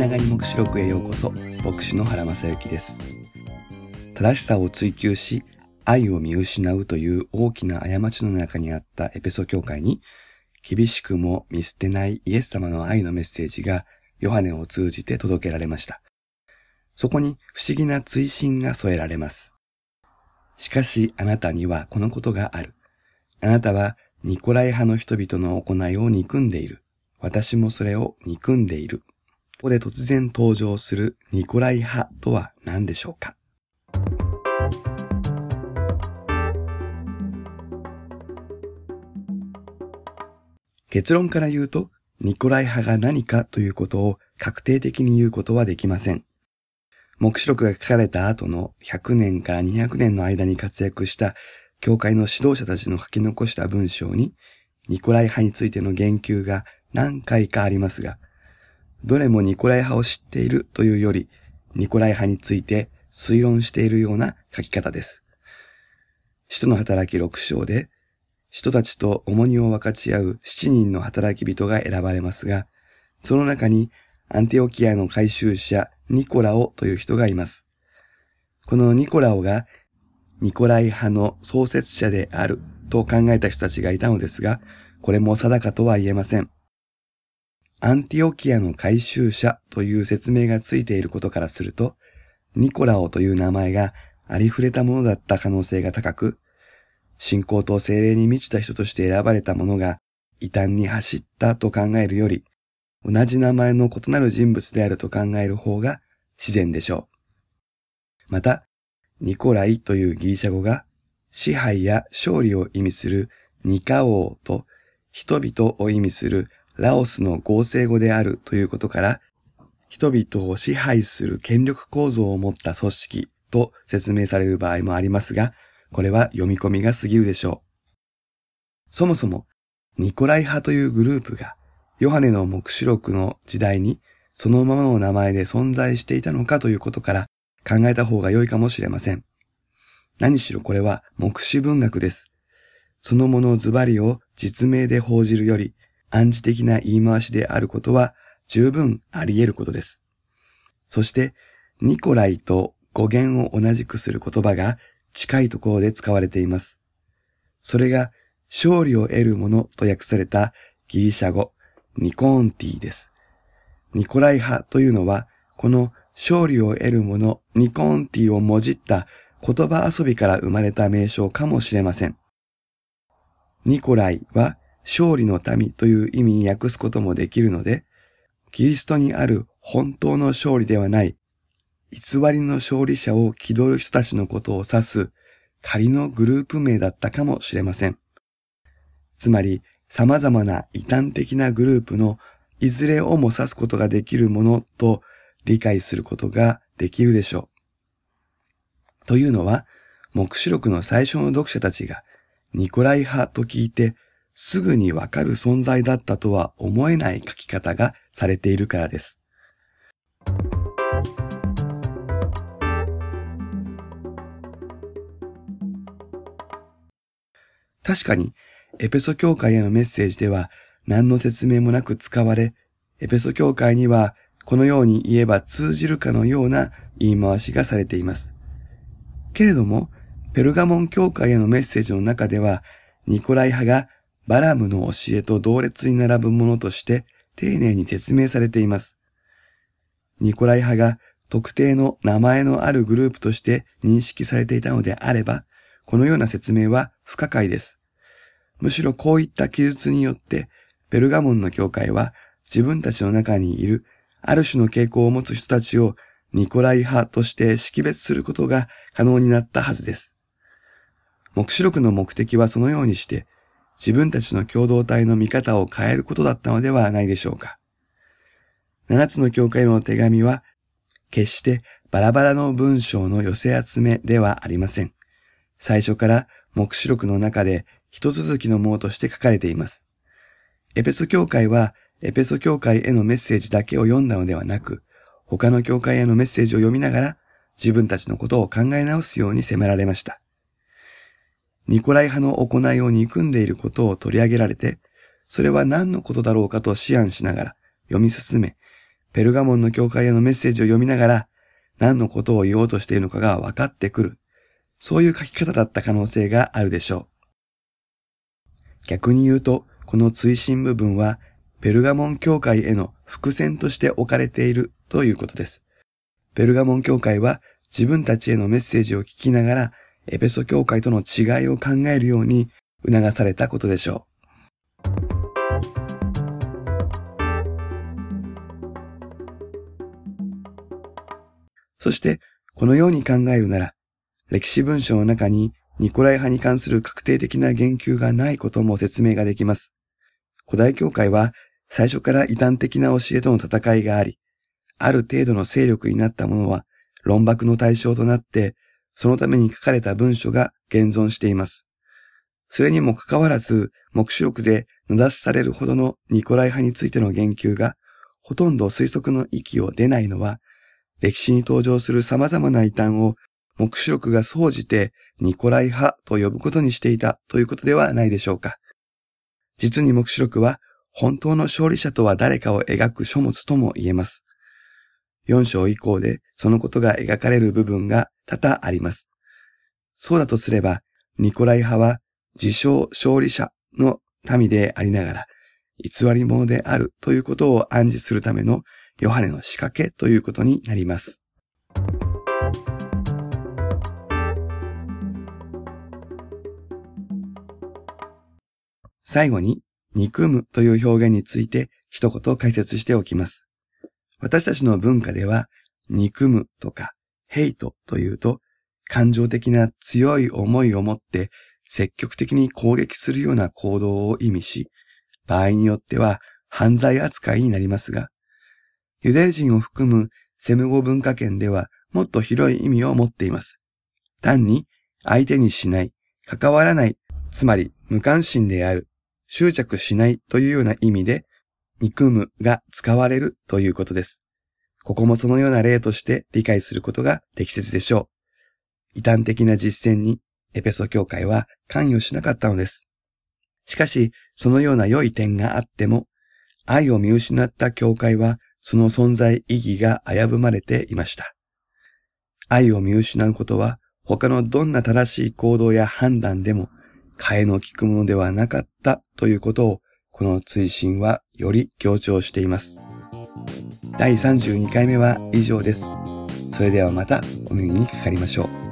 ながり目視録へようこそ牧師の原正幸です正しさを追求し愛を見失うという大きな過ちの中にあったエペソ教会に厳しくも見捨てないイエス様の愛のメッセージがヨハネを通じて届けられましたそこに不思議な追伸が添えられますしかしあなたにはこのことがあるあなたはニコライ派の人々の行いを憎んでいる。私もそれを憎んでいる。ここで突然登場するニコライ派とは何でしょうか？結論から言うと、ニコライ派が何かということを確定的に言うことはできません。目視録が書かれた後の100年から200年の間に活躍した教会の指導者たちの書き残した文章に、ニコライ派についての言及が何回かありますが、どれもニコライ派を知っているというより、ニコライ派について推論しているような書き方です。使徒の働き6章で、人たちと重荷を分かち合う7人の働き人が選ばれますが、その中にアンテオキアの回収者ニコラオという人がいます。このニコラオがニコライ派の創設者であると考えた人たちがいたのですが、これも定かとは言えません。アンティオキアの回収者という説明がついていることからすると、ニコラオという名前がありふれたものだった可能性が高く、信仰と精霊に満ちた人として選ばれた者が異端に走ったと考えるより、同じ名前の異なる人物であると考える方が自然でしょう。また、ニコライというギリシャ語が支配や勝利を意味するニカオと人々を意味するラオスの合成語であるということから、人々を支配する権力構造を持った組織と説明される場合もありますが、これは読み込みが過ぎるでしょう。そもそも、ニコライ派というグループが、ヨハネの目視録の時代にそのままの名前で存在していたのかということから、考えた方が良いかもしれません。何しろこれは目視文学です。そのものズバリを実名で報じるより暗示的な言い回しであることは十分あり得ることです。そして、ニコライと語源を同じくする言葉が近いところで使われています。それが勝利を得るものと訳されたギリシャ語ニコーンティです。ニコライ派というのはこの勝利を得るもの、ニコンティをもじった言葉遊びから生まれた名称かもしれません。ニコライは勝利の民という意味に訳すこともできるので、キリストにある本当の勝利ではない、偽りの勝利者を気取る人たちのことを指す仮のグループ名だったかもしれません。つまり、様々な異端的なグループのいずれをも指すことができるものと理解することができるでしょう。というのは、目視録の最初の読者たちがニコライ派と聞いてすぐにわかる存在だったとは思えない書き方がされているからです。確かに、エペソ教会へのメッセージでは何の説明もなく使われ、エペソ教会にはこのように言えば通じるかのような言い回しがされています。けれども、ペルガモン教会へのメッセージの中では、ニコライ派がバラムの教えと同列に並ぶものとして丁寧に説明されています。ニコライ派が特定の名前のあるグループとして認識されていたのであれば、このような説明は不可解です。むしろこういった記述によって、ペルガモンの教会は自分たちの中にいるある種の傾向を持つ人たちをニコライ派として識別することが可能になったはずです。目視録の目的はそのようにして、自分たちの共同体の見方を変えることだったのではないでしょうか。七つの教会の手紙は、決してバラバラの文章の寄せ集めではありません。最初から目視録の中で一続きのものとして書かれています。エペソ教会はエペソ教会へのメッセージだけを読んだのではなく、他の教会へのメッセージを読みながら、自分たちのことを考え直すように責められました。ニコライ派の行いを憎んでいることを取り上げられて、それは何のことだろうかと思案しながら読み進め、ペルガモンの教会へのメッセージを読みながら、何のことを言おうとしているのかが分かってくる。そういう書き方だった可能性があるでしょう。逆に言うと、この追伸部分は、ペルガモン教会への伏線として置かれているということです。ペルガモン教会は自分たちへのメッセージを聞きながら、エペソ教会との違いを考えるように促されたことでしょう。そして、このように考えるなら、歴史文書の中にニコライ派に関する確定的な言及がないことも説明ができます。古代教会は最初から異端的な教えとの戦いがあり、ある程度の勢力になったものは論駁の対象となって、そのために書かれた文書が現存しています。それにもかかわらず、目視録で名指しされるほどのニコライ派についての言及が、ほとんど推測の域を出ないのは、歴史に登場する様々な異端を目視録が総じてニコライ派と呼ぶことにしていたということではないでしょうか。実に目視録は本当の勝利者とは誰かを描く書物とも言えます。4章以降でそのことが描かれる部分が多々あります。そうだとすれば、ニコライ派は自称勝利者の民でありながら、偽り者であるということを暗示するためのヨハネの仕掛けということになります。最後に、憎むという表現について一言解説しておきます。私たちの文化では、憎むとか、ヘイトというと、感情的な強い思いを持って積極的に攻撃するような行動を意味し、場合によっては犯罪扱いになりますが、ユダヤ人を含むセム語文化圏ではもっと広い意味を持っています。単に相手にしない、関わらない、つまり無関心である、執着しないというような意味で、憎むが使われるということです。ここもそのような例として理解することが適切でしょう。異端的な実践にエペソ教会は関与しなかったのです。しかし、そのような良い点があっても、愛を見失った教会は、その存在意義が危ぶまれていました。愛を見失うことは、他のどんな正しい行動や判断でも、替えの利くものではなかったということを、この追伸はより強調しています。第32回目は以上です。それではまたお耳にかかりましょう。